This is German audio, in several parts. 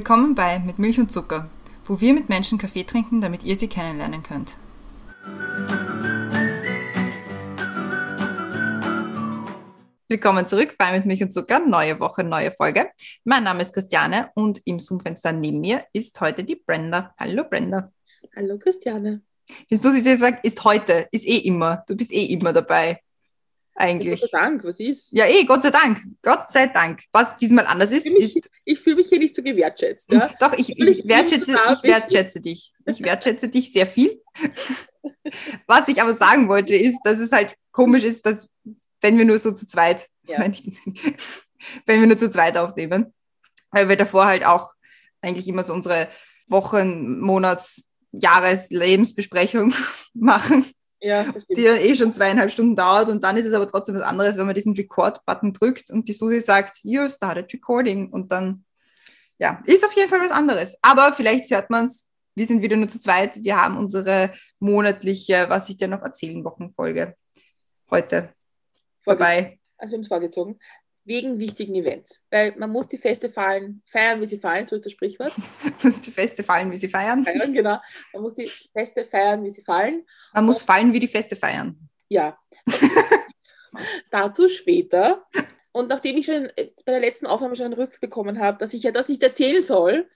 Willkommen bei Mit Milch und Zucker, wo wir mit Menschen Kaffee trinken, damit ihr sie kennenlernen könnt. Willkommen zurück bei Mit Milch und Zucker, neue Woche, neue Folge. Mein Name ist Christiane und im Zoom-Fenster neben mir ist heute die Brenda. Hallo Brenda. Hallo Christiane. Jetzt muss ich dir sagen, ist heute, ist eh immer. Du bist eh immer dabei. Eigentlich. Gott sei Dank, was ist? Ja, eh, Gott sei Dank. Gott sei Dank. Was diesmal anders ist, Ich fühle mich, ist. ich fühl mich hier nicht so gewertschätzt. Ja? Doch, ich, ich, wertschätze, ich wertschätze dich. Ich wertschätze dich sehr viel. Was ich aber sagen wollte, ist, dass es halt komisch ist, dass, wenn wir nur so zu zweit, Ja. Nein, wenn wir nur zu zweit aufnehmen, weil wir davor halt auch eigentlich immer so unsere Wochen-, Monats-, Jahres-, Lebensbesprechung machen Ja, die ja eh schon zweieinhalb Stunden dauert und dann ist es aber trotzdem was anderes, wenn man diesen Record-Button drückt und die Susi sagt, you started recording und dann, ja, ist auf jeden Fall was anderes. Aber vielleicht hört man es, wir sind wieder nur zu zweit, wir haben unsere monatliche, was ich dir noch erzählen, Wochenfolge heute vorbei. Also wir haben es vorgezogen. Wegen wichtigen Events. Weil man muss die Feste fallen, feiern, wie sie fallen, so ist das Sprichwort. Muss die Feste fallen, wie sie feiern. Feiern, genau. Man muss die Feste feiern, wie sie fallen. Man muss fallen, wie die Feste feiern. Ja. Dazu später. Und nachdem ich schon äh, bei der letzten Aufnahme schon einen Rüff bekommen habe, dass ich ja das nicht erzählen soll,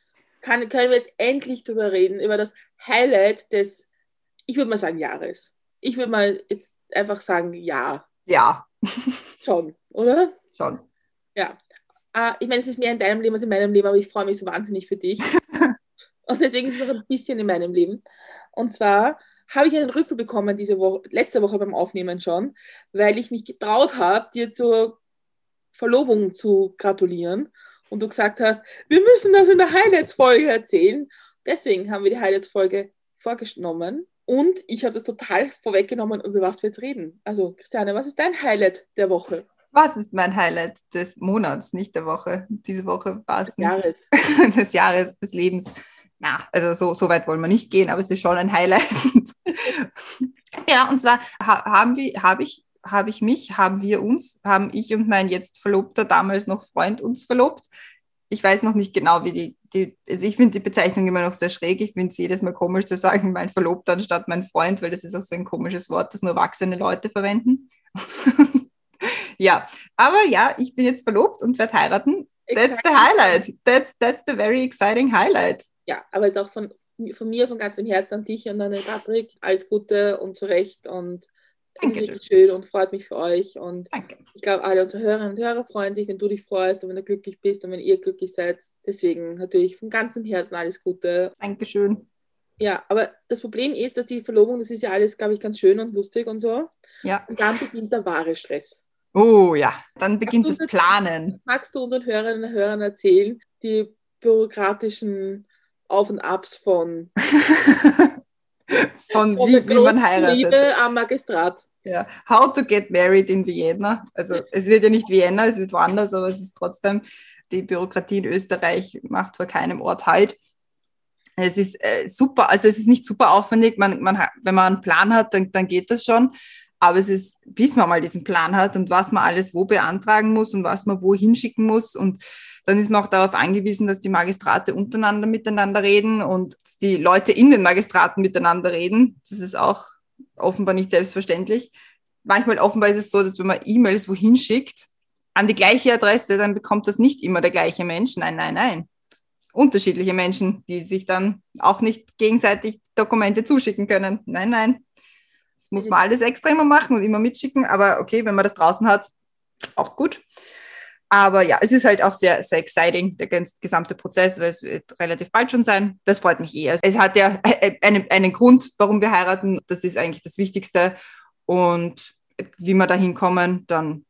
kann, können wir jetzt endlich darüber reden, über das Highlight des, ich würde mal sagen, Jahres. Ich würde mal jetzt einfach sagen, ja, Ja, schon, oder? Schon. Ja. Ah, ich meine, es ist mehr in deinem Leben als in meinem Leben, aber ich freue mich so wahnsinnig für dich. Und deswegen ist es auch ein bisschen in meinem Leben. Und zwar habe ich einen Rüffel bekommen diese Woche, letzte Woche beim Aufnehmen schon, weil ich mich getraut habe, dir zur Verlobung zu gratulieren. Und du gesagt hast, wir müssen das in der Highlights-Folge erzählen. Deswegen haben wir die Highlights-Folge vorgenommen. Und ich habe das total vorweggenommen, über was wir jetzt reden. Also, Christiane, was ist dein Highlight der Woche, Was ist mein Highlight des Monats, nicht der Woche? Diese Woche war es des nicht. Jahres? des Jahres, des Lebens. Na, also so, so weit wollen wir nicht gehen, aber es ist schon ein Highlight. ja, und zwar ha haben wir, habe ich, habe ich mich, haben wir uns, haben ich und mein jetzt Verlobter, damals noch Freund uns verlobt. Ich weiß noch nicht genau, wie die, die also ich finde die Bezeichnung immer noch sehr schräg. Ich finde es jedes Mal komisch zu sagen, mein Verlobter anstatt mein Freund, weil das ist auch so ein komisches Wort, das nur erwachsene Leute verwenden. ja, aber ja, ich bin jetzt verlobt und werde heiraten. That's the highlight. That's, that's the very exciting highlight. Ja, aber jetzt auch von, von mir, von ganzem Herzen an dich und an den Patrick. Alles Gute und zurecht und es ist schön und freut mich für euch. Und Danke. ich glaube, alle unsere Hörerinnen und Hörer freuen sich, wenn du dich freust und wenn du glücklich bist und wenn ihr glücklich seid. Deswegen natürlich von ganzem Herzen alles Gute. Dankeschön. Ja, aber das Problem ist, dass die Verlobung, das ist ja alles, glaube ich, ganz schön und lustig und so. Ja. Und dann beginnt der wahre Stress. Oh ja, dann beginnt das Planen. Magst du unseren Hörerinnen und Hörern erzählen, die bürokratischen Auf und Abs von, Von von wie, wie man heiratet. Liebe am Magistrat? Ja. How to get married in Vienna. Also es wird ja nicht Vienna, es wird woanders, aber es ist trotzdem, die Bürokratie in Österreich macht vor keinem Ort halt. Es ist äh, super, also es ist nicht super aufwendig. Man, man, wenn man einen Plan hat, dann, dann geht das schon. Aber es ist, bis man mal diesen Plan hat und was man alles wo beantragen muss und was man wo hinschicken muss. Und dann ist man auch darauf angewiesen, dass die Magistrate untereinander miteinander reden und die Leute in den Magistraten miteinander reden. Das ist auch offenbar nicht selbstverständlich. Manchmal offenbar ist es so, dass wenn man E-Mails wohin schickt, an die gleiche Adresse, dann bekommt das nicht immer der gleiche Mensch. Nein, nein, nein. Unterschiedliche Menschen, die sich dann auch nicht gegenseitig Dokumente zuschicken können. Nein, nein. Das muss man alles extra immer machen und immer mitschicken. Aber okay, wenn man das draußen hat, auch gut. Aber ja, es ist halt auch sehr, sehr exciting, der ganz, gesamte Prozess, weil es wird relativ bald schon sein. Das freut mich eher. Es hat ja einen, einen Grund, warum wir heiraten. Das ist eigentlich das Wichtigste. Und wie wir da hinkommen, dann,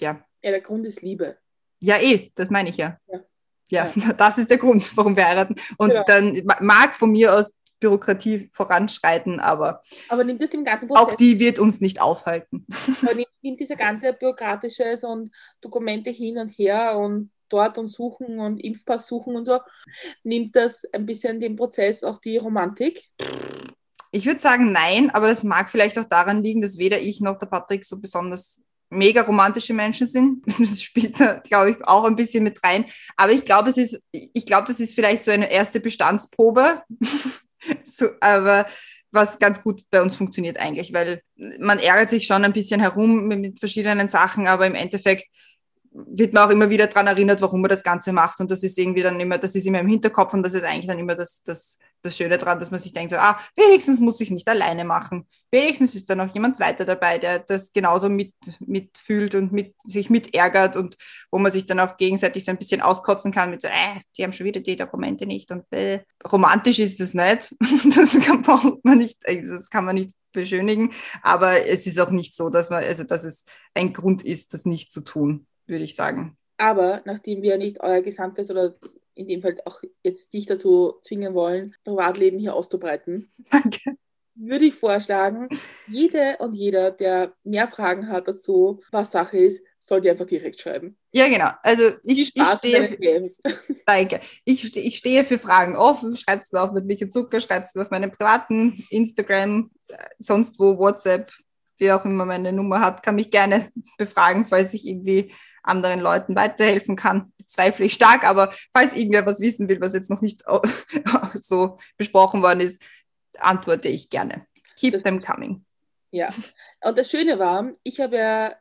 ja. Ja, der Grund ist Liebe. Ja, eh, das meine ich ja. Ja. Ja, das ist der Grund, warum wir heiraten. Und Genau. dann ma- mag von mir aus Bürokratie voranschreiten, aber Aber nimmt das dem ganzen Prozess, auch die wird uns nicht aufhalten. aber nimmt, nimmt dieser ganze bürokratisches und Dokumente hin und her und dort und suchen und Impfpass suchen und so, nimmt das ein bisschen dem Prozess auch die Romantik? Ich würde sagen nein, aber das mag vielleicht auch daran liegen, dass weder ich noch der Patrick so besonders mega romantische Menschen sind. Das spielt da, glaube ich, auch ein bisschen mit rein. Aber ich glaube, es ist, ich glaube, das ist vielleicht so eine erste Bestandsprobe. so, aber was ganz gut bei uns funktioniert eigentlich, weil man ärgert sich schon ein bisschen herum mit, mit verschiedenen Sachen, aber im Endeffekt wird man auch immer wieder daran erinnert, warum man das Ganze macht. Und das ist irgendwie dann immer, das ist immer im Hinterkopf und das ist eigentlich dann immer das, das, das Schöne daran, dass man sich denkt, so, ah, wenigstens muss ich nicht alleine machen. Wenigstens ist da noch jemand zweiter dabei, der das genauso mit, mitfühlt und mit, sich mitärgert und wo man sich dann auch gegenseitig so ein bisschen auskotzen kann mit so, äh, die haben schon wieder die Dokumente nicht und äh, romantisch ist das nicht. das kann man nicht, das kann man nicht beschönigen, aber es ist auch nicht so, dass man, also dass es ein Grund ist, das nicht zu tun würde ich sagen. Aber nachdem wir nicht euer gesamtes oder in dem Fall auch jetzt dich dazu zwingen wollen, Privatleben hier auszubreiten, Danke. würde ich vorschlagen, jede und jeder, der mehr Fragen hat dazu, was Sache ist, sollte einfach direkt schreiben. Ja, genau. Also ich, ich stehe. Für, danke. Ich, ich stehe für Fragen offen. Schreibt es mir auch mit Michael Zucker, schreibt es mir auf meinem privaten Instagram, äh, sonst wo, WhatsApp, wie auch immer meine Nummer hat, kann mich gerne befragen, falls ich irgendwie anderen Leuten weiterhelfen kann, bezweifle ich stark, aber falls irgendwer was wissen will, was jetzt noch nicht so besprochen worden ist, antworte ich gerne. Keep das them coming. Ja, und das Schöne war, ich habe ja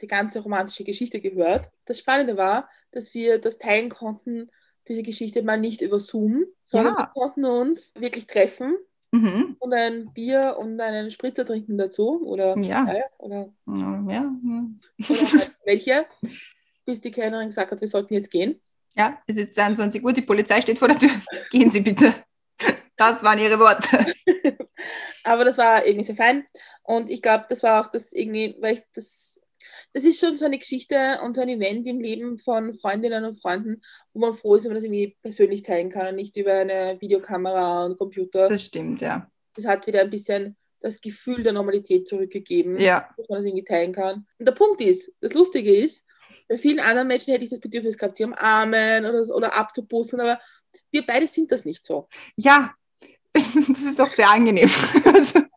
die ganze romantische Geschichte gehört. Das Spannende war, dass wir das teilen konnten, diese Geschichte mal nicht über Zoom, sondern ja. wir konnten uns wirklich treffen mhm. und ein Bier und einen Spritzer trinken dazu. Oder, ja. Oder, ja. ja. oder halt welche, bis die Kellnerin gesagt hat, wir sollten jetzt gehen. Ja, es ist 22 Uhr, die Polizei steht vor der Tür. Gehen Sie bitte. Das waren ihre Worte. Aber das war irgendwie sehr fein. Und ich glaube, das war auch das irgendwie, weil ich das, das ist schon so eine Geschichte und so ein Event im Leben von Freundinnen und Freunden, wo man froh ist, wenn man das irgendwie persönlich teilen kann und nicht über eine Videokamera und Computer. Das stimmt, ja. Das hat wieder ein bisschen das Gefühl der Normalität zurückgegeben, ja. dass man das irgendwie teilen kann. Und der Punkt ist, das Lustige ist, bei vielen anderen Menschen hätte ich das Bedürfnis gehabt, sie umarmen oder, oder abzupusteln, aber wir beide sind das nicht so. Ja, das ist auch sehr angenehm.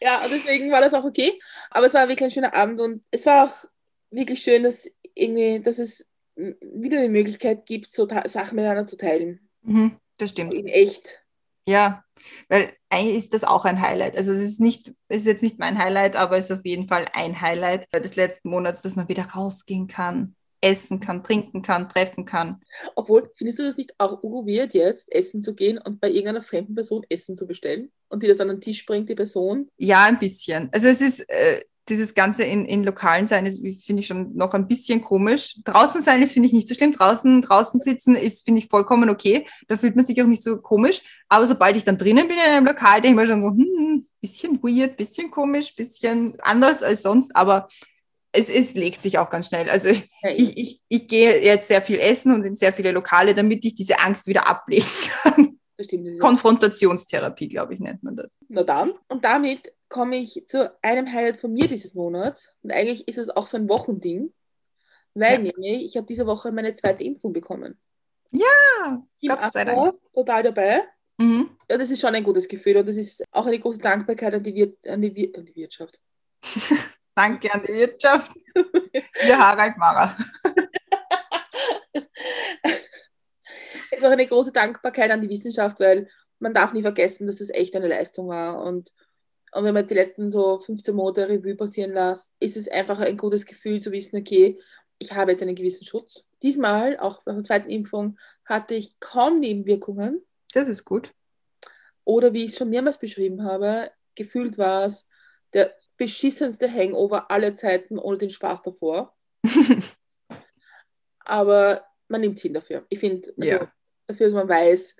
ja, und deswegen war das auch okay. Aber es war wirklich ein schöner Abend und es war auch wirklich schön, dass irgendwie, dass es wieder die Möglichkeit gibt, so Sachen miteinander zu teilen. Mhm, das stimmt. In echt. Ja, weil eigentlich ist das auch ein Highlight. Also es ist nicht, es ist jetzt nicht mein Highlight, aber es ist auf jeden Fall ein Highlight des letzten Monats, dass man wieder rausgehen kann, essen kann, trinken kann, treffen kann. Obwohl, findest du das nicht auch weird jetzt, essen zu gehen und bei irgendeiner fremden Person Essen zu bestellen und die das an den Tisch bringt, die Person? Ja, ein bisschen. Also es ist, äh, dieses Ganze in, in Lokalen sein ist, finde ich schon noch ein bisschen komisch. Draußen sein ist, finde ich, nicht so schlimm. Draußen, draußen sitzen ist, finde ich, vollkommen okay. Da fühlt man sich auch nicht so komisch. Aber sobald ich dann drinnen bin in einem Lokal, denke ich mir schon so, hm, bisschen weird, bisschen komisch, bisschen anders als sonst. Aber es, es legt sich auch ganz schnell. Also ich, ich, ich, ich gehe jetzt sehr viel essen und in sehr viele Lokale, damit ich diese Angst wieder ablegen kann. Konfrontationstherapie, glaube ich, nennt man das. Na dann. Und damit komme ich zu einem Highlight von mir dieses Monats. Und eigentlich ist es auch so ein Wochending, weil ja. nämlich ich habe diese Woche meine zweite Impfung bekommen. Ja, Gott sei Dank. total dabei. Mhm. Ja, das ist schon ein gutes Gefühl und das ist auch eine große Dankbarkeit an die, Wir an die, Wir an die Wirtschaft. Danke an die Wirtschaft. Ihr Harald Mara. ist auch eine große Dankbarkeit an die Wissenschaft, weil man darf nie vergessen, dass es echt eine Leistung war und und wenn man jetzt die letzten so 15 Monate Revue passieren lässt, ist es einfach ein gutes Gefühl zu wissen, okay, ich habe jetzt einen gewissen Schutz. Diesmal, auch bei der zweiten Impfung, hatte ich kaum Nebenwirkungen. Das ist gut. Oder wie ich es schon mehrmals beschrieben habe, gefühlt war es der beschissenste Hangover aller Zeiten ohne den Spaß davor. Aber man nimmt es hin dafür. Ich finde, also, ja. Dafür, dass man weiß,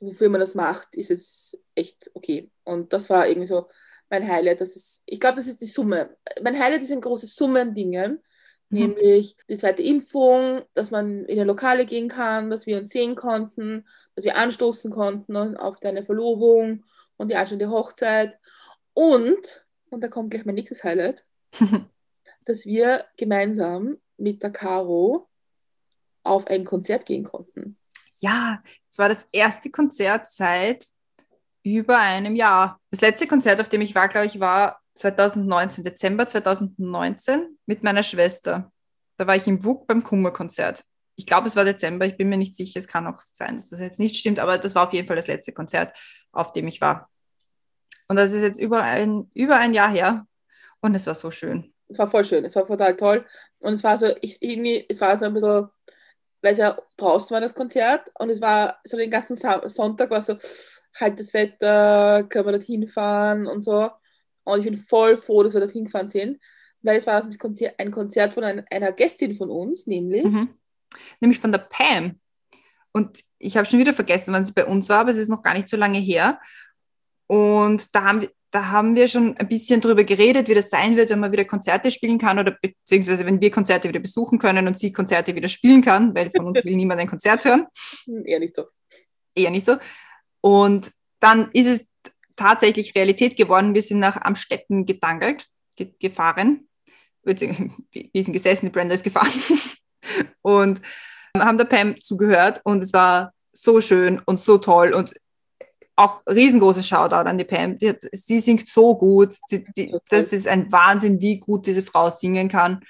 wofür man das macht, ist es echt okay. Und das war irgendwie so mein Highlight. Das ist, ich glaube, das ist die Summe. Mein Highlight ist eine große Summe an Dingen, mhm. nämlich die zweite Impfung, dass man in eine Lokale gehen kann, dass wir uns sehen konnten, dass wir anstoßen konnten auf deine Verlobung und die anstehende Hochzeit. Und, und da kommt gleich mein nächstes Highlight, dass wir gemeinsam mit der Caro auf ein Konzert gehen konnten ja, es war das erste Konzert seit über einem Jahr. Das letzte Konzert, auf dem ich war, glaube ich, war 2019, Dezember 2019 mit meiner Schwester. Da war ich im WUK beim Kummerkonzert. Ich glaube, es war Dezember, ich bin mir nicht sicher, es kann auch sein, dass das jetzt nicht stimmt, aber das war auf jeden Fall das letzte Konzert, auf dem ich war. Und das ist jetzt über ein, über ein Jahr her und es war so schön. Es war voll schön, es war total toll. Und es war so, ich irgendwie, es war so ein bisschen, weil es ja draußen war das Konzert und es war so den ganzen Sonntag war so, halt das Wetter, können wir dorthin fahren und so. Und ich bin voll froh, dass wir dorthin gefahren sind, weil es war ein Konzert von einer Gästin von uns, nämlich. Mhm. Nämlich von der Pam. Und ich habe schon wieder vergessen, wann sie bei uns war, aber es ist noch gar nicht so lange her. Und da haben wir, da haben wir schon ein bisschen drüber geredet, wie das sein wird, wenn man wieder Konzerte spielen kann oder beziehungsweise wenn wir Konzerte wieder besuchen können und sie Konzerte wieder spielen kann, weil von uns will niemand ein Konzert hören. Eher nicht so. Eher nicht so. Und dann ist es tatsächlich Realität geworden. Wir sind nach Amstetten gedangelt, ge gefahren. Wir sind gesessen, die Brenda ist gefahren. und haben der Pam zugehört und es war so schön und so toll und auch riesengroßes Shoutout an die Pam. Die, sie singt so gut. Die, die, das ist ein Wahnsinn, wie gut diese Frau singen kann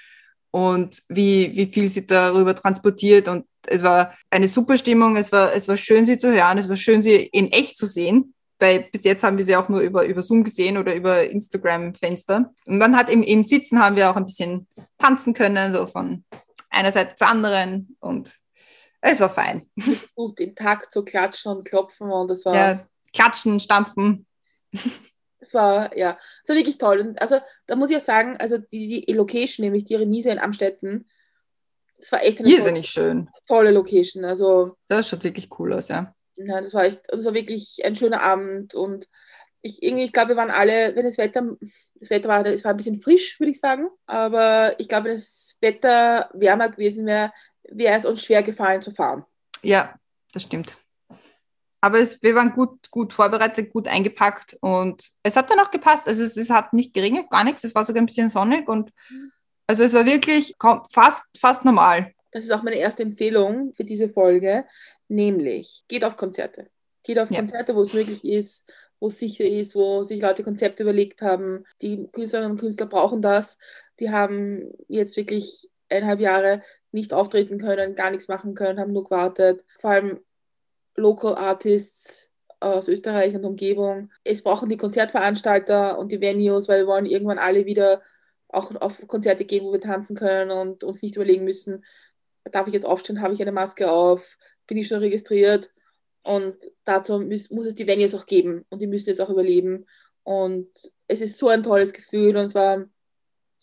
und wie, wie viel sie darüber transportiert. Und es war eine super Stimmung. Es war, es war schön, sie zu hören. Es war schön, sie in echt zu sehen. Weil bis jetzt haben wir sie auch nur über, über Zoom gesehen oder über Instagram-Fenster. Und dann hat im, im Sitzen haben wir auch ein bisschen tanzen können, so von einer Seite zur anderen. Und es war fein. Gut, im Takt zu klatschen und klopfen und das war. Ja, klatschen, stampfen. Es war, ja, es war wirklich toll. Und also da muss ich auch sagen, also die, die Location, nämlich die Remise in Amstetten, das war echt eine Irrsinnig tolle, schön. tolle Location. Also, das schaut wirklich cool aus, ja. Ja, das war echt, das war wirklich ein schöner Abend und ich, irgendwie, ich glaube, wir waren alle, wenn das Wetter, das Wetter war, es war ein bisschen frisch, würde ich sagen, aber ich glaube, wenn das Wetter wärmer gewesen wäre, wäre es uns schwer gefallen zu fahren. Ja, das stimmt. Aber es, wir waren gut, gut vorbereitet, gut eingepackt und es hat dann auch gepasst. Also es, es hat nicht geregnet, gar nichts. Es war sogar ein bisschen sonnig und also es war wirklich fast, fast normal. Das ist auch meine erste Empfehlung für diese Folge, nämlich geht auf Konzerte. Geht auf ja. Konzerte, wo es möglich ist, wo es sicher ist, wo sich Leute Konzepte überlegt haben. Die Künstlerinnen und Künstler brauchen das. Die haben jetzt wirklich eineinhalb Jahre nicht auftreten können, gar nichts machen können, haben nur gewartet. Vor allem Local Artists aus Österreich und Umgebung. Es brauchen die Konzertveranstalter und die Venues, weil wir wollen irgendwann alle wieder auch auf Konzerte gehen, wo wir tanzen können und uns nicht überlegen müssen, darf ich jetzt aufstehen, habe ich eine Maske auf, bin ich schon registriert. Und dazu muss, muss es die Venues auch geben und die müssen jetzt auch überleben. Und es ist so ein tolles Gefühl und es war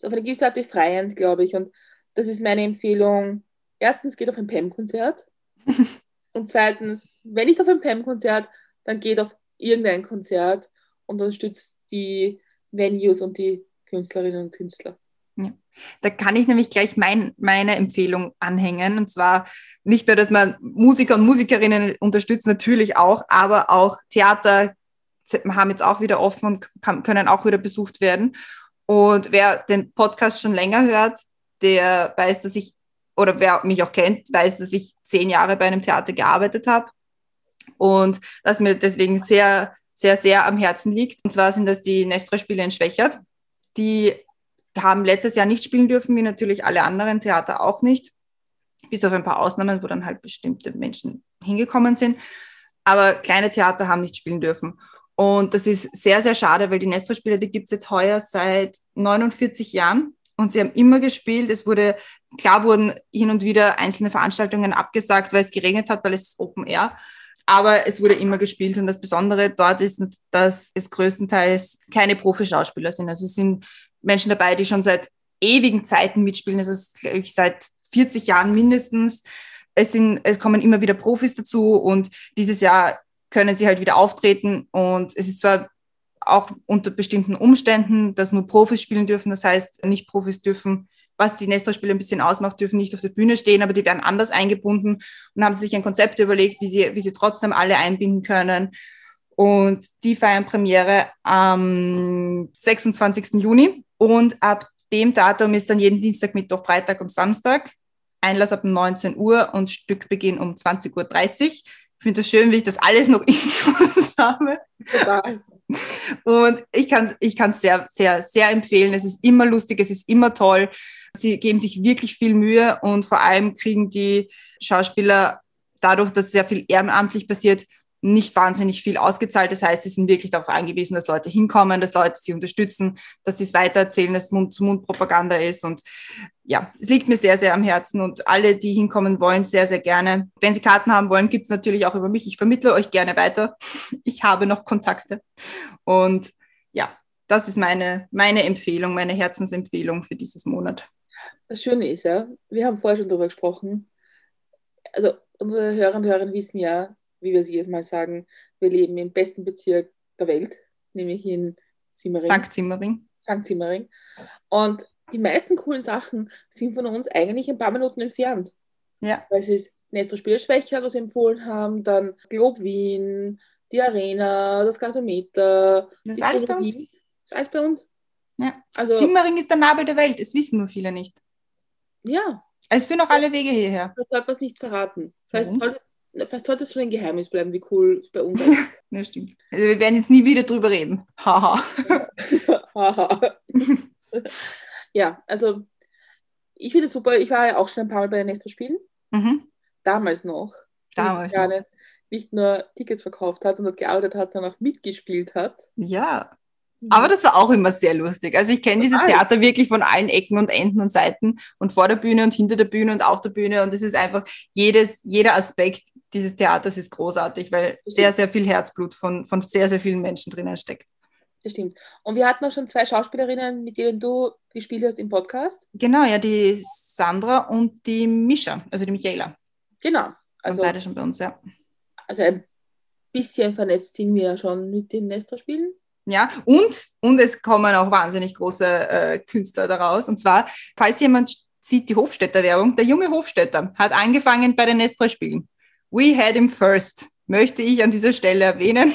auf eine gewisse Art befreiend, glaube ich. Und das ist meine Empfehlung. Erstens geht auf ein PEM-Konzert. Und zweitens, wenn nicht auf ein PEM-Konzert, dann geht auf irgendein Konzert und unterstützt die Venues und die Künstlerinnen und Künstler. Ja. Da kann ich nämlich gleich mein, meine Empfehlung anhängen. Und zwar nicht nur, dass man Musiker und Musikerinnen unterstützt, natürlich auch, aber auch Theater haben jetzt auch wieder offen und kann, können auch wieder besucht werden. Und wer den Podcast schon länger hört, der weiß, dass ich oder wer mich auch kennt, weiß, dass ich zehn Jahre bei einem Theater gearbeitet habe und das mir deswegen sehr, sehr, sehr am Herzen liegt. Und zwar sind das die Nestra-Spiele in Schwächert. Die haben letztes Jahr nicht spielen dürfen, wie natürlich alle anderen Theater auch nicht, bis auf ein paar Ausnahmen, wo dann halt bestimmte Menschen hingekommen sind. Aber kleine Theater haben nicht spielen dürfen. Und das ist sehr, sehr schade, weil die Nestra-Spiele, die gibt es jetzt heuer seit 49 Jahren und sie haben immer gespielt. Es wurde, klar wurden hin und wieder einzelne Veranstaltungen abgesagt, weil es geregnet hat, weil es ist Open Air. Aber es wurde immer gespielt und das Besondere dort ist, dass es größtenteils keine Profi-Schauspieler sind. Also es sind Menschen dabei, die schon seit ewigen Zeiten mitspielen, also ich seit 40 Jahren mindestens. Es, sind, es kommen immer wieder Profis dazu und dieses Jahr können sie halt wieder auftreten und es ist zwar auch unter bestimmten Umständen, dass nur Profis spielen dürfen. Das heißt, nicht Profis dürfen, was die Nestor-Spiele ein bisschen ausmacht, dürfen nicht auf der Bühne stehen, aber die werden anders eingebunden und haben sich ein Konzept überlegt, wie sie, wie sie trotzdem alle einbinden können. Und die feiern Premiere am 26. Juni. Und ab dem Datum ist dann jeden Dienstag, Mittwoch, Freitag und Samstag. Einlass ab 19 Uhr und Stückbeginn um 20.30 Uhr. Ich finde das schön, wie ich das alles noch Infos habe. Total. Und ich kann es ich kann's sehr, sehr, sehr empfehlen. Es ist immer lustig, es ist immer toll. Sie geben sich wirklich viel Mühe und vor allem kriegen die Schauspieler dadurch, dass sehr viel ehrenamtlich passiert, nicht wahnsinnig viel ausgezahlt. Das heißt, sie sind wirklich darauf angewiesen, dass Leute hinkommen, dass Leute sie unterstützen, dass sie es weitererzählen, dass Mund-zu-Mund-Propaganda ist. Und ja, es liegt mir sehr, sehr am Herzen und alle, die hinkommen wollen, sehr, sehr gerne. Wenn Sie Karten haben wollen, gibt es natürlich auch über mich. Ich vermittle euch gerne weiter. Ich habe noch Kontakte. Und ja, das ist meine, meine Empfehlung, meine Herzensempfehlung für dieses Monat. Das Schöne ist ja, wir haben vorher schon darüber gesprochen. Also unsere Hörer und Hörerinnen wissen ja, wie wir es jedes Mal sagen, wir leben im besten Bezirk der Welt, nämlich in Simmering. St. Simmering. St. Simmering. Und die meisten coolen Sachen sind von uns eigentlich ein paar Minuten entfernt. Ja. Weil es ist Nestro Spielschwächer, was wir empfohlen haben, dann Globe Wien, die Arena, das Gasometer. Das ist alles bei uns. Das ist alles bei uns. Ja. Also, Simmering ist der Nabel der Welt, das wissen nur viele nicht. Ja. Es führen auch alle Wege hierher. Das sollte man es nicht verraten. Das heißt, sollte Fast sollte es schon ein Geheimnis bleiben, wie cool es bei uns ist. ja, stimmt. Also wir werden jetzt nie wieder drüber reden. Haha. Haha. ja, also ich finde es super. Ich war ja auch schon ein paar Mal bei den Nestor Spielen. Mhm. Damals noch. Damals. Gerne nicht nur Tickets verkauft hat und dort gearbeitet hat, sondern auch mitgespielt hat. Ja, aber das war auch immer sehr lustig. Also ich kenne dieses Theater wirklich von allen Ecken und Enden und Seiten und vor der Bühne und hinter der Bühne und auf der Bühne. Und es ist einfach jedes, jeder Aspekt dieses Theaters ist großartig, weil sehr, sehr viel Herzblut von, von sehr, sehr vielen Menschen drinnen steckt. Das stimmt. Und wir hatten auch schon zwei Schauspielerinnen, mit denen du gespielt hast im Podcast. Genau, ja, die Sandra und die Mischa, also die Michaela. Genau. Also beide schon bei uns, ja. Also ein bisschen vernetzt sind wir ja schon mit den Nestor-Spielen. Ja, und, und es kommen auch wahnsinnig große äh, Künstler daraus. Und zwar, falls jemand sieht die Hofstädter-Werbung, der junge Hofstädter hat angefangen bei den Nestor-Spielen. We had him first, möchte ich an dieser Stelle erwähnen.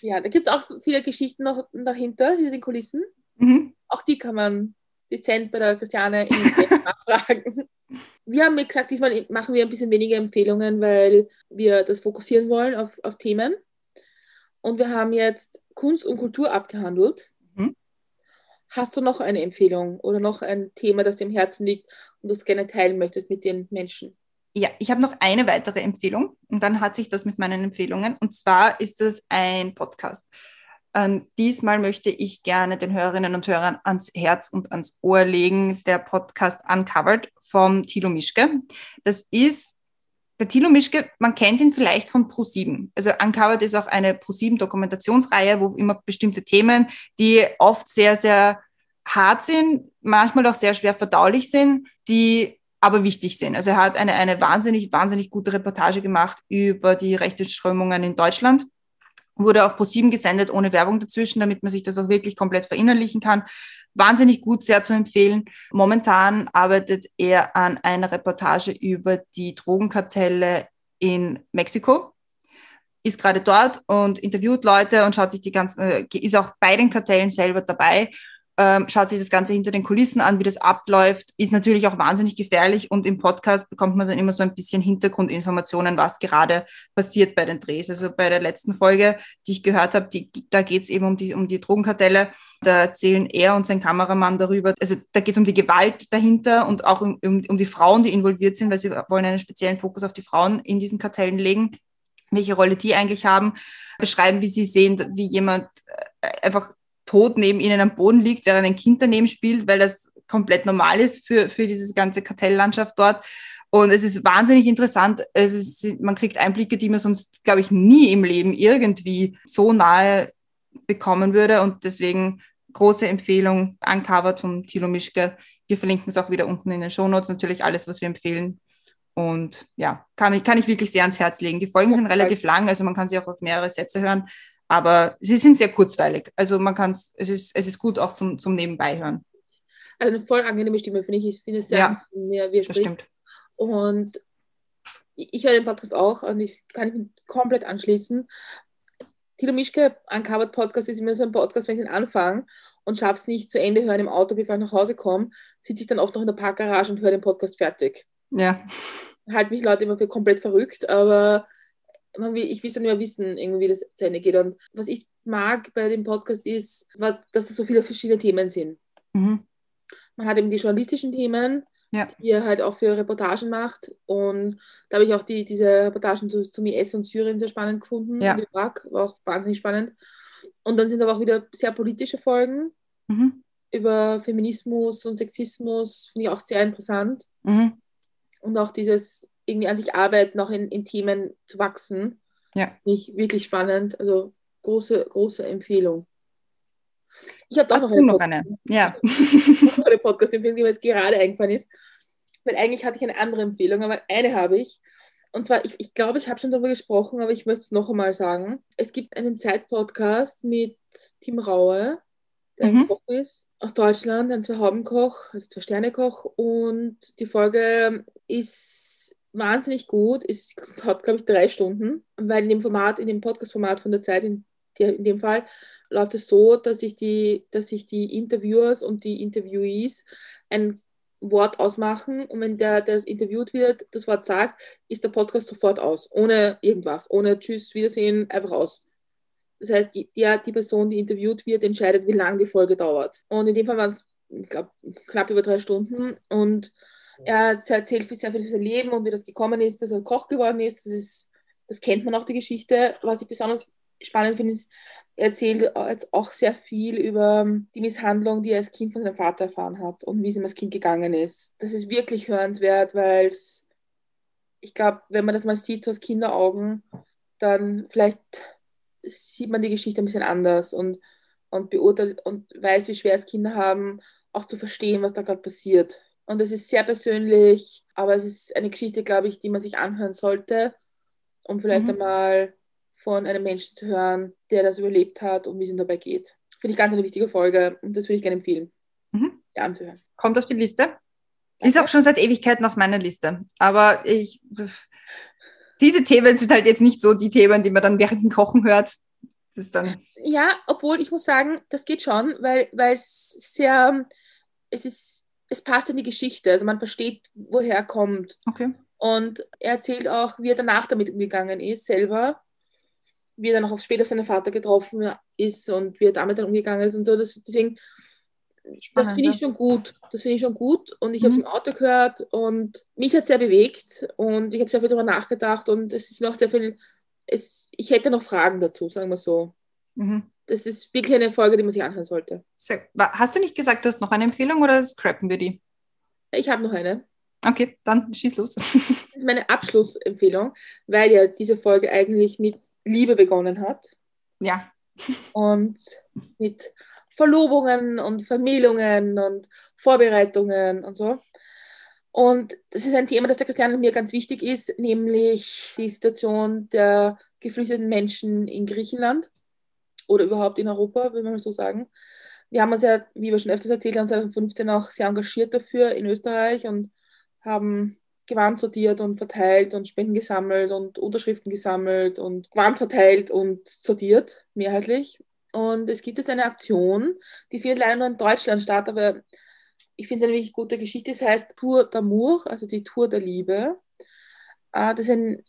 Ja, da gibt es auch viele Geschichten noch dahinter, hinter den Kulissen. Mhm. Auch die kann man dezent bei der Christiane nachfragen. Wir haben gesagt, diesmal machen wir ein bisschen weniger Empfehlungen, weil wir das fokussieren wollen auf, auf Themen. Und wir haben jetzt Kunst und Kultur abgehandelt. Mhm. Hast du noch eine Empfehlung oder noch ein Thema, das dir im Herzen liegt und das gerne teilen möchtest mit den Menschen? Ja, ich habe noch eine weitere Empfehlung und dann hat sich das mit meinen Empfehlungen. Und zwar ist es ein Podcast. Ähm, diesmal möchte ich gerne den Hörerinnen und Hörern ans Herz und ans Ohr legen, der Podcast Uncovered vom Thilo Mischke. Das ist der Thilo Mischke, man kennt ihn vielleicht von Pro7. Also Uncovered ist auch eine Pro7-Dokumentationsreihe, wo immer bestimmte Themen, die oft sehr, sehr hart sind, manchmal auch sehr schwer verdaulich sind, die aber wichtig sind. Also er hat eine, eine wahnsinnig, wahnsinnig gute Reportage gemacht über die rechten Strömungen in Deutschland wurde auf ProSieben gesendet, ohne Werbung dazwischen, damit man sich das auch wirklich komplett verinnerlichen kann. Wahnsinnig gut, sehr zu empfehlen. Momentan arbeitet er an einer Reportage über die Drogenkartelle in Mexiko, ist gerade dort und interviewt Leute und schaut sich die ganzen, äh, ist auch bei den Kartellen selber dabei ähm, schaut sich das Ganze hinter den Kulissen an, wie das abläuft, ist natürlich auch wahnsinnig gefährlich und im Podcast bekommt man dann immer so ein bisschen Hintergrundinformationen, was gerade passiert bei den Drehs. Also bei der letzten Folge, die ich gehört habe, die, da geht es eben um die, um die Drogenkartelle. Da erzählen er und sein Kameramann darüber. Also da geht es um die Gewalt dahinter und auch um, um, um die Frauen, die involviert sind, weil sie wollen einen speziellen Fokus auf die Frauen in diesen Kartellen legen welche Rolle die eigentlich haben, beschreiben, wie sie sehen, wie jemand äh, einfach tot neben ihnen am Boden liegt, während ein Kind daneben spielt, weil das komplett normal ist für, für dieses ganze Kartelllandschaft dort. Und es ist wahnsinnig interessant. Es ist, man kriegt Einblicke, die man sonst, glaube ich, nie im Leben irgendwie so nahe bekommen würde. Und deswegen große Empfehlung, Uncovered von Thilo Mischke. Wir verlinken es auch wieder unten in den Shownotes, natürlich alles, was wir empfehlen. Und ja, kann ich, kann ich wirklich sehr ans Herz legen. Die Folgen sind relativ lang, also man kann sie auch auf mehrere Sätze hören. Aber sie sind sehr kurzweilig. Also man kann es, ist, es ist gut auch zum, zum Nebenbei hören. Also eine voll angenehme Stimme, finde ich. Ich finde es sehr ja, mehr, wie er spricht. Stimmt. Und ich höre den Podcast auch und ich kann mich komplett anschließen. Tilo Mischke, Uncovered Podcast, ist immer so ein Podcast, wenn ich den anfange und schaffe es nicht zu Ende hören im Auto, bevor ich nach Hause komme, sitze ich dann oft noch in der Parkgarage und höre den Podcast fertig. Ja. Halt mich Leute immer für komplett verrückt, aber man will, ich will dann nur wissen, irgendwie, wie das zu Ende geht. Und was ich mag bei dem Podcast ist, was, dass es so viele verschiedene Themen sind. Mhm. Man hat eben die journalistischen Themen, Ja. die er halt auch für Reportagen macht. Und da habe ich auch die, diese Reportagen zu, zum IS und Syrien sehr spannend gefunden. Ja. Irak war auch wahnsinnig spannend. Und dann sind es aber auch wieder sehr politische Folgen Mhm. über Feminismus und Sexismus, finde ich auch sehr interessant. Mhm. Und auch dieses irgendwie an sich arbeiten, auch in, in Themen zu wachsen. Ja. Finde ich wirklich spannend. Also große, große Empfehlung. Ich habe doch noch eine noch Pod- eine? Ja. eine Podcast-Empfehlung, die mir jetzt gerade eingefallen ist. Weil eigentlich hatte ich eine andere Empfehlung, aber eine habe ich. Und zwar, ich, ich glaube, ich habe schon darüber gesprochen, aber ich möchte es noch einmal sagen. Es gibt einen Zeit-Podcast mit Tim Raue, der Mhm. ein Koch ist, aus Deutschland, ein Zwei-Hauben-Koch, also Zwei-Sterne-Koch. Und die Folge ist wahnsinnig gut. Es hat, glaube ich, drei Stunden, weil in dem Format, in dem Podcast-Format von der Zeit, in, in dem Fall, läuft es so, dass sich die, dass sich die Interviewers und die Interviewees ein Wort ausmachen und wenn der, der interviewt wird, das Wort sagt, ist der Podcast sofort aus, ohne irgendwas, ohne Tschüss, Wiedersehen, einfach aus. Das heißt, die, ja, die Person, die interviewt wird, entscheidet, wie lange die Folge dauert. Und in dem Fall waren es, ich glaube, knapp über drei Stunden und er erzählt sehr viel für sein Leben und wie das gekommen ist, dass er Koch geworden ist. Das, ist, das kennt man auch, die Geschichte. Was ich besonders spannend finde, ist, er erzählt jetzt auch sehr viel über die Misshandlung, die er als Kind von seinem Vater erfahren hat und wie es ihm als Kind gegangen ist. Das ist wirklich hörenswert, weil es, ich glaube, wenn man das mal sieht, so aus Kinderaugen, dann vielleicht sieht man die Geschichte ein bisschen anders und, und beurteilt und weiß, wie schwer es Kinder haben, auch zu verstehen, was da gerade passiert. Und es ist sehr persönlich, aber es ist eine Geschichte, glaube ich, die man sich anhören sollte, um vielleicht Mhm. einmal von einem Menschen zu hören, der das überlebt hat und wie es ihm dabei geht. Finde ich ganz eine wichtige Folge und das würde ich gerne empfehlen, Mhm. anzuhören. Kommt auf die Liste. Ist auch schon seit Ewigkeiten auf meiner Liste. Aber ich, diese Themen sind halt jetzt nicht so die Themen, die man dann während dem Kochen hört. Das ist dann, Ja, obwohl ich muss sagen, das geht schon, weil, weil es sehr, es ist, es passt in die Geschichte. Also man versteht, woher er kommt. okay. Und er erzählt auch, wie er danach damit umgegangen ist, selber. Wie er dann auch später auf seinen Vater getroffen ist und wie er damit dann umgegangen ist und so. Das, deswegen, das Spannend, finde ich schon gut. Das finde ich schon gut. Und ich habe es Mhm. im Auto gehört und mich hat sehr bewegt und ich habe sehr viel darüber nachgedacht und es ist noch sehr viel, es, ich hätte noch Fragen dazu, sagen wir so. Mhm. Das ist wirklich eine Folge, die man sich anhören sollte. Hast du nicht gesagt, du hast noch eine Empfehlung oder scrappen wir die? Ich habe noch eine. Okay, dann schieß los. Das ist meine Abschlussempfehlung, weil ja diese Folge eigentlich mit Liebe begonnen hat. ja. und mit Verlobungen und Vermählungen und Vorbereitungen und so. Und das ist ein Thema, das der Christiane und mir ganz wichtig ist, nämlich die Situation der geflüchteten Menschen in Griechenland oder überhaupt in Europa, will man so sagen. Wir haben uns ja, wie wir schon öfters erzählt haben, 2015 auch sehr engagiert dafür in Österreich und haben Gewand sortiert und verteilt und Spenden gesammelt und Unterschriften gesammelt und Gewand verteilt und sortiert, mehrheitlich. Und es gibt jetzt eine Aktion, die findet leider nur in Deutschland statt, aber ich finde es eine wirklich gute Geschichte. Es heißt Tour d'Amour, also die Tour der Liebe. Äh, Das, ist ein,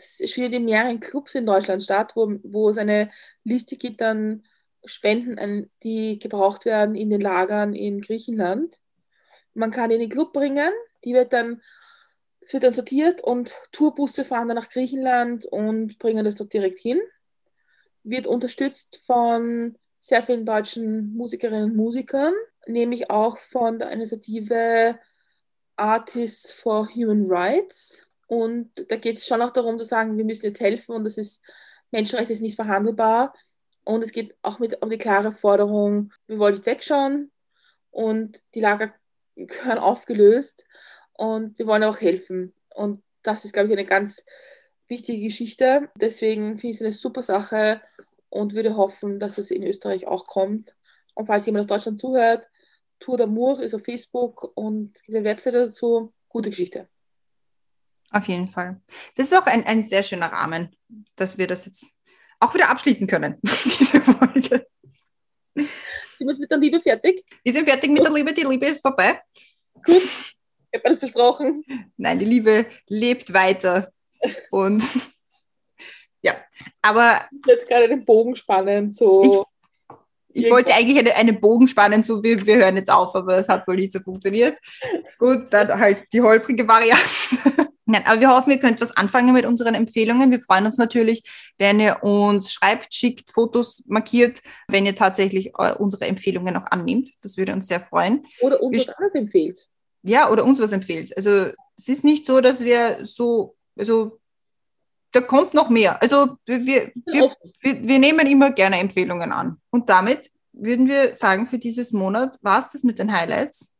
findet in mehreren Clubs in Deutschland statt, wo, wo es eine Liste gibt an Spenden, an- die gebraucht werden in den Lagern in Griechenland. Man kann in den Club bringen, die wird dann, es wird dann sortiert und Tourbusse fahren dann nach Griechenland und bringen das dort direkt hin. Wird unterstützt von sehr vielen deutschen Musikerinnen und Musikern, nämlich auch von der Initiative Artists for Human Rights. Und da geht es schon auch darum zu sagen, wir müssen jetzt helfen und das ist, Menschenrechte ist nicht verhandelbar. Und es geht auch mit, um die klare Forderung, wir wollen nicht wegschauen und die Lager gehören aufgelöst und wir wollen auch helfen. Und das ist, glaube ich, eine ganz wichtige Geschichte. Deswegen finde ich es eine super Sache und würde hoffen, dass es in Österreich auch kommt. Und falls jemand aus Deutschland zuhört, Tour d'Amour ist auf Facebook und gibt eine Webseite dazu. Gute Geschichte. Auf jeden Fall. Das ist auch ein, ein sehr schöner Rahmen, dass wir das jetzt auch wieder abschließen können, diese Folge. Sind wir mit der Liebe fertig? Wir sind fertig mit der Liebe, die Liebe ist vorbei. Gut. Ich habe alles besprochen. Nein, die Liebe lebt weiter. Und Ja, aber. Jetzt gerade den Bogen spannen, so. Ich, ich wollte eigentlich eine, einen Bogen spannen, so wir, wir hören jetzt auf, aber es hat wohl nicht so funktioniert. Gut, dann halt die holprige Variante. Nein, aber wir hoffen, ihr könnt was anfangen mit unseren Empfehlungen. Wir freuen uns natürlich, wenn ihr uns schreibt, schickt, Fotos markiert, wenn ihr tatsächlich äh, unsere Empfehlungen auch annimmt. Das würde uns sehr freuen. Oder uns Wir was anderes empfehlt. Ja, oder uns was empfehlt. Also es ist nicht so, dass wir so, also da kommt noch mehr. Also wir, wir, wir, wir, wir nehmen immer gerne Empfehlungen an. Und damit würden wir sagen, für dieses Monat war es das mit den Highlights.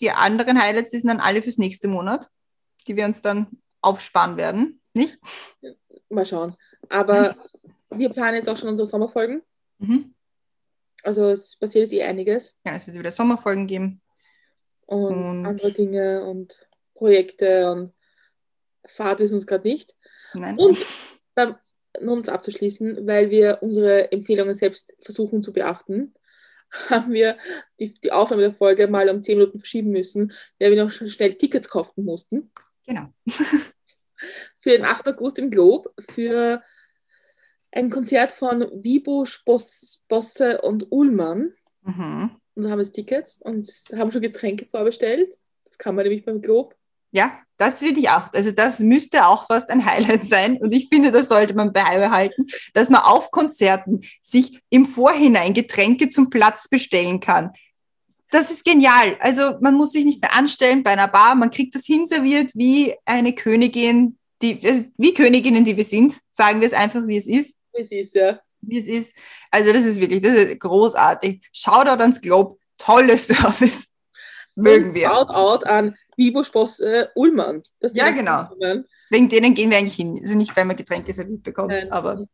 Die anderen Highlights, die sind dann alle fürs nächste Monat, die wir uns dann aufsparen werden, nicht? Mal schauen. Aber wir planen jetzt auch schon unsere Sommerfolgen. Mhm. Also es passiert jetzt eh einiges. Ja, es wird wieder Sommerfolgen geben. Und, Und- andere Dinge und Projekte und Fahrt ist uns gerade nicht. Nein. Und dann, um es abzuschließen, weil wir unsere Empfehlungen selbst versuchen zu beachten, haben wir die, die Aufnahme der Folge mal um 10 Minuten verschieben müssen, weil wir noch sch- schnell Tickets kaufen mussten. Genau. Für den 8. August im Globe, für ein Konzert von Wibusch, Boss, Bosse und Ullmann. Mhm. Und da haben wir jetzt Tickets und haben schon Getränke vorbestellt. Das kann man nämlich beim Globe. Ja, das finde ich auch. Also das müsste auch fast ein Highlight sein. Und ich finde, das sollte man beibehalten, dass man auf Konzerten sich im Vorhinein Getränke zum Platz bestellen kann. Das ist genial. Also man muss sich nicht mehr anstellen bei einer Bar. Man kriegt das hinserviert wie eine Königin, die, also wie Königinnen, die wir sind. Sagen wir es einfach, wie es ist. Wie es ist, ja. Wie es ist. Also das ist wirklich, das ist großartig. Shoutout ans Globe. Tolles Service. Mögen wir. Out, out an Wibusch, Bosse, Ullmann. dass die Ja, genau. kommen. Wegen denen gehen wir eigentlich hin. Also nicht, weil man Getränke serviert bekommt, Nein. aber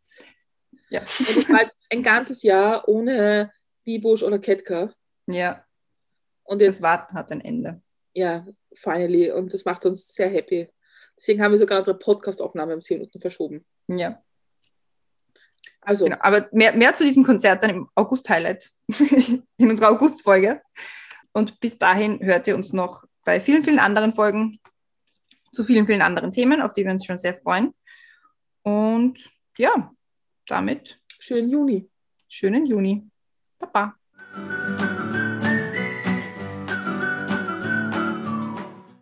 ja. Und ein ganzes Jahr ohne Wibusch oder Ketka. Ja, Und das jetzt, Warten hat ein Ende. ja, finally. Und das macht uns sehr happy. Deswegen haben wir sogar unsere Podcast-Aufnahme um 10 Minuten verschoben. Ja, Also, genau. Aber mehr, mehr zu diesem Konzert dann im August-Highlight in unserer August-Folge. Und bis dahin hört ihr uns noch bei vielen, vielen anderen Folgen zu vielen, vielen anderen Themen, auf die wir uns schon sehr freuen. Und ja, damit schönen Juni. schönen Juni. Baba.